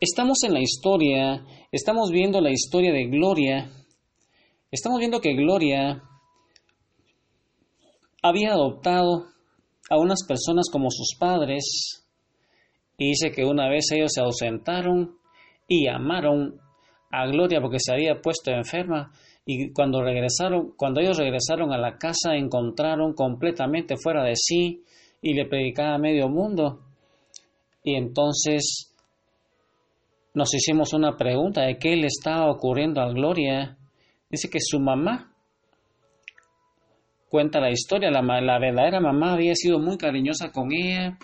Estamos en la historia, estamos viendo la historia de Gloria. Estamos viendo que Gloria había adoptado a unas personas como sus padres y dice que una vez ellos se ausentaron y llamaron a Gloria porque se había puesto enferma y cuando regresaron, cuando ellos regresaron a la casa encontraron completamente fuera de sí y le predicaba a medio mundo. Y entonces nos hicimos una pregunta de qué le estaba ocurriendo a Gloria. Dice que su mamá cuenta la historia, la, la verdadera mamá había sido muy cariñosa con ella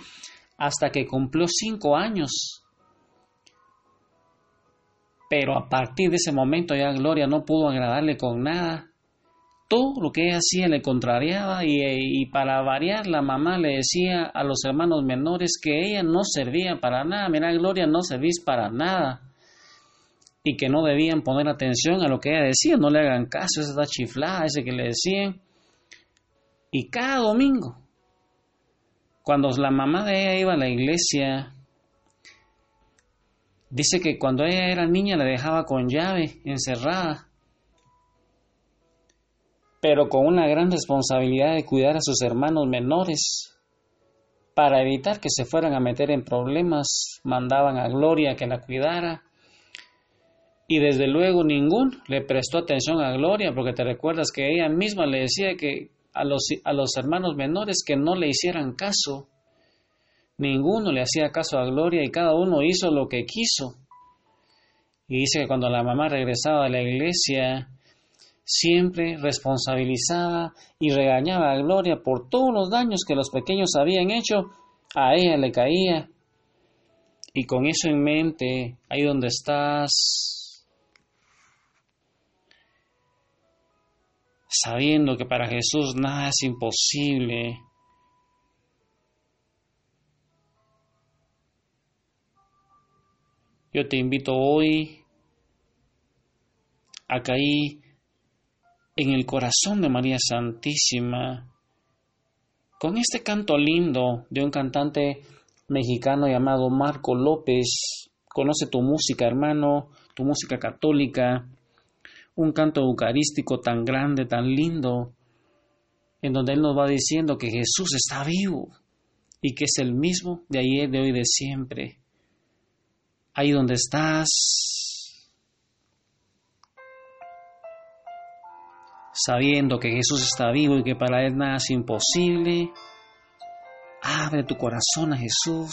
hasta que cumplió cinco años pero a partir de ese momento ya Gloria no pudo agradarle con nada. Todo lo que ella hacía le contrariaba y, para variar la mamá le decía a los hermanos menores que ella no servía para nada. Mira Gloria, no servís para nada. Y que no debían poner atención a lo que ella decía, no le hagan caso, esa chiflada, ese que le decían. Y cada domingo, cuando la mamá de ella iba a la iglesia, Dice que cuando ella era niña la dejaba con llave, encerrada, pero con una gran responsabilidad de cuidar a sus hermanos menores. Para evitar que se fueran a meter en problemas, mandaban a Gloria que la cuidara. Y desde luego ningún le prestó atención a Gloria, porque te recuerdas que ella misma le decía que a los, a los hermanos menores que no le hicieran caso. Ninguno le hacía caso a Gloria y cada uno hizo lo que quiso. Y dice que cuando la mamá regresaba de la iglesia, siempre responsabilizaba y regañaba a Gloria por todos los daños que los pequeños habían hecho, a ella le caía. Y con eso en mente, ahí donde estás, sabiendo que para Jesús nada es imposible, Yo te invito hoy a caer en el corazón de María Santísima con este canto lindo de un cantante mexicano llamado Marco López. Conoce tu música, hermano, tu música católica, un canto eucarístico tan grande, tan lindo, en donde Él nos va diciendo que Jesús está vivo y que es el mismo de ayer, de hoy, de siempre ahí donde estás, sabiendo que Jesús está vivo y que para Él nada es imposible, abre tu corazón a Jesús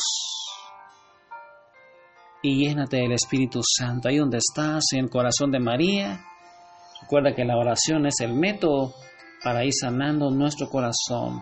y llénate del Espíritu Santo. Ahí donde estás, en el corazón de María, recuerda que la oración es el método para ir sanando nuestro corazón.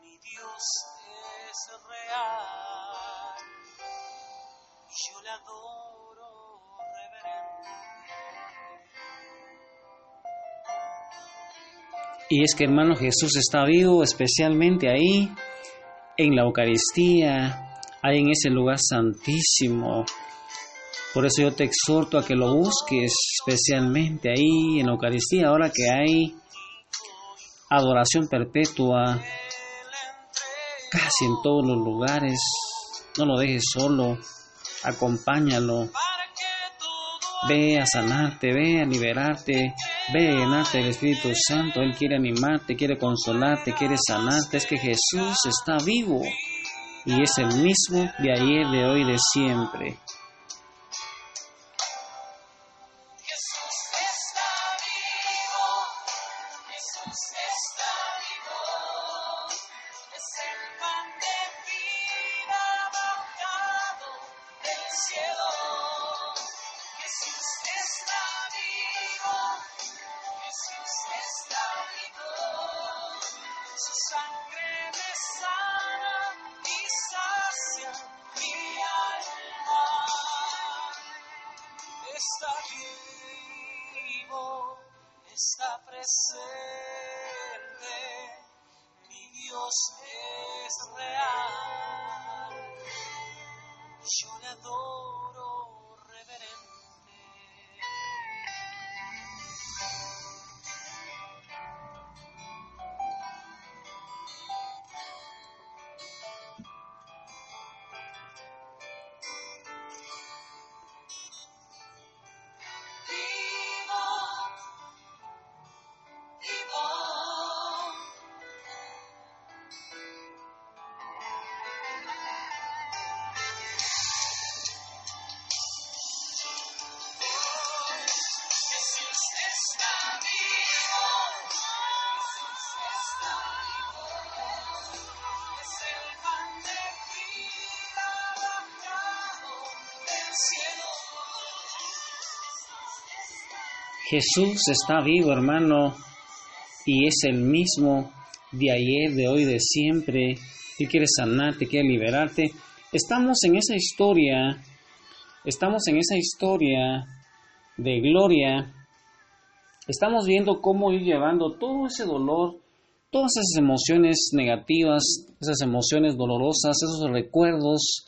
Mi Dios es real, yo le adoro Y es que hermano Jesús está vivo, especialmente ahí, en la Eucaristía, ahí en ese lugar santísimo, por eso yo te exhorto a que lo busques especialmente ahí en la Eucaristía, ahora que hay adoración perpetua casi en todos los lugares. No lo dejes solo. Acompáñalo. Ve a sanarte, ve a liberarte, ve a llenarte del Espíritu Santo. Él quiere animarte, quiere consolarte, quiere sanarte. Es que Jesús está vivo y es el mismo de ayer, de hoy, de siempre. Está presente, mi Dios es real, yo le adoro Jesús está vivo, hermano, y es el mismo de ayer, de hoy, de siempre. Él quiere sanarte, quiere liberarte. Estamos en esa historia, estamos en esa historia de gloria. Estamos viendo cómo ir llevando todo ese dolor, todas esas emociones negativas, esas emociones dolorosas, esos recuerdos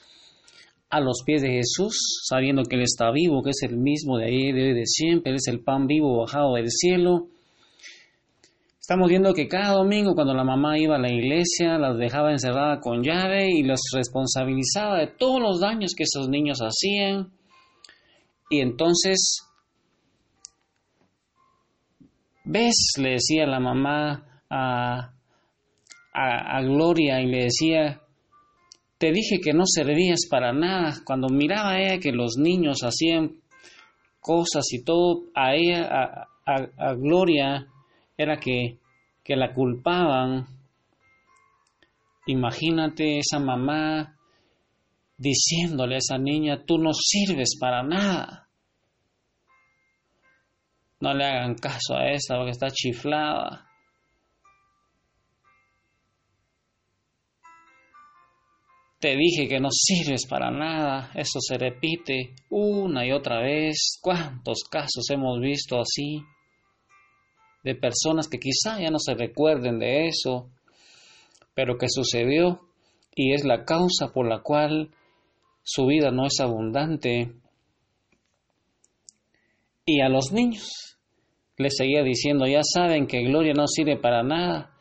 a los pies de Jesús, sabiendo que Él está vivo, que es el mismo de ayer, de siempre, Él es el pan vivo bajado del cielo. Estamos viendo que cada domingo cuando la mamá iba a la iglesia, las dejaba encerrada con llave y los responsabilizaba de todos los daños que esos niños hacían. Y entonces, ¿ves? Le decía la mamá a, a Gloria y le decía, te dije que no servías para nada. Cuando miraba a ella que los niños hacían cosas y todo, a ella, a, a- a Gloria, era que, que la culpaban. Imagínate esa mamá diciéndole a esa niña, tú no sirves para nada. No le hagan caso a esta porque está chiflada. Te dije que no sirves para nada. Eso se repite una y otra vez. ¿Cuántos casos hemos visto así? De personas que quizá ya no se recuerden de eso, pero que sucedió y es la causa por la cual su vida no es abundante. Y a los niños les seguía diciendo, ya saben que Gloria no sirve para nada.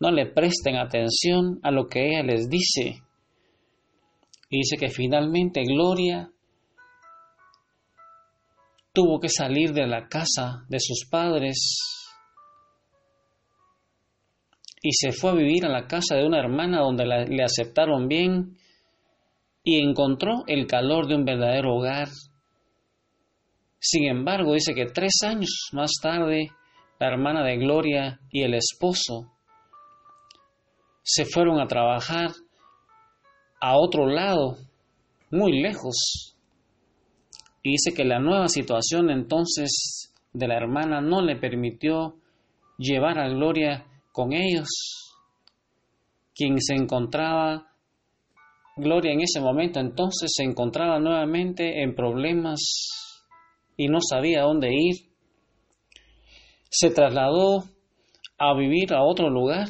No le presten atención a lo que ella les dice. Y dice que finalmente Gloria tuvo que salir de la casa de sus padres y se fue a vivir a la casa de una hermana donde le aceptaron bien y encontró el calor de un verdadero hogar. Sin embargo, dice que tres años más tarde, la hermana de Gloria y el esposo se fueron a trabajar a otro lado, muy lejos. Y dice que la nueva situación entonces de la hermana no le permitió llevar a Gloria con ellos. Quien se encontraba, Gloria en ese momento entonces se encontraba nuevamente en problemas y no sabía dónde ir. Se trasladó a vivir a otro lugar.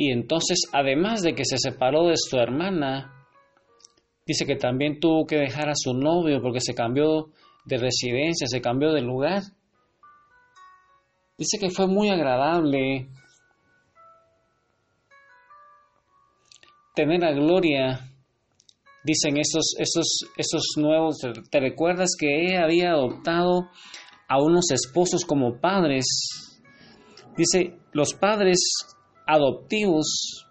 Y entonces, además de que se separó de su hermana, dice que también tuvo que dejar a su novio porque se cambió de residencia, se cambió de lugar. Dice que fue muy agradable tener a Gloria, dicen estos, estos, estos nuevos, ¿te recuerdas que ella había adoptado a unos esposos como padres? Dice, los padres adoptivos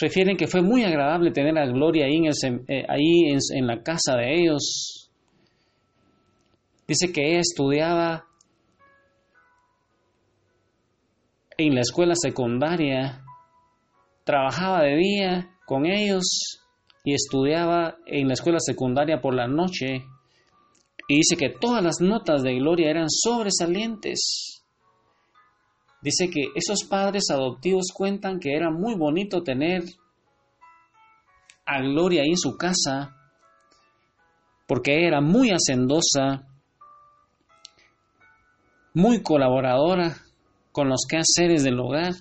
refieren que fue muy agradable tener a Gloria ahí, en, el, eh, ahí en, en la casa de ellos. Dice que ella estudiaba en la escuela secundaria, trabajaba de día con ellos y estudiaba en la escuela secundaria por la noche. Y dice que todas las notas de Gloria eran sobresalientes. Dice que esos padres adoptivos cuentan que era muy bonito tener a Gloria ahí en su casa, porque era muy hacendosa, muy colaboradora con los quehaceres del hogar.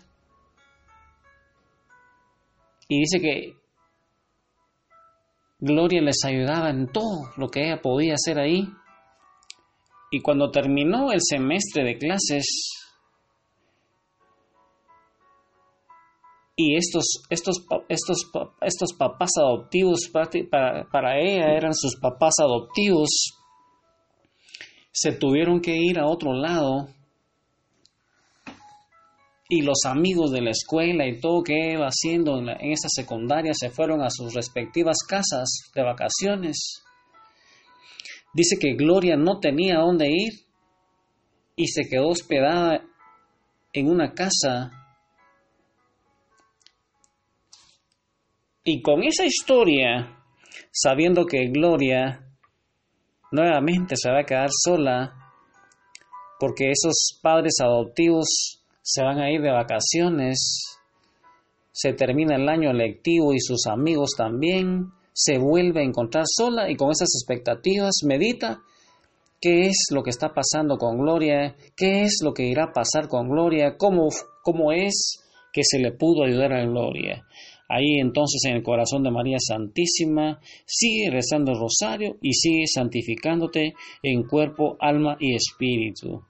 Y dice que Gloria les ayudaba en todo lo que ella podía hacer ahí. Y cuando terminó el semestre de clases, y estos, estos, estos, estos papás adoptivos para, para ella eran sus papás adoptivos, se tuvieron que ir a otro lado y los amigos de la escuela y todo que iba haciendo en, en esa secundaria se fueron a sus respectivas casas de vacaciones. Dice que Gloria no tenía dónde ir y se quedó hospedada en una casa. Y con esa historia, sabiendo que Gloria nuevamente se va a quedar sola, porque esos padres adoptivos se van a ir de vacaciones, se termina el año lectivo y sus amigos también, se vuelve a encontrar sola y con esas expectativas medita qué es lo que está pasando con Gloria, qué es lo que irá a pasar con Gloria, cómo, cómo es que se le pudo ayudar a Gloria. Ahí entonces en el corazón de María Santísima sigue rezando el rosario y sigue santificándote en cuerpo, alma y espíritu.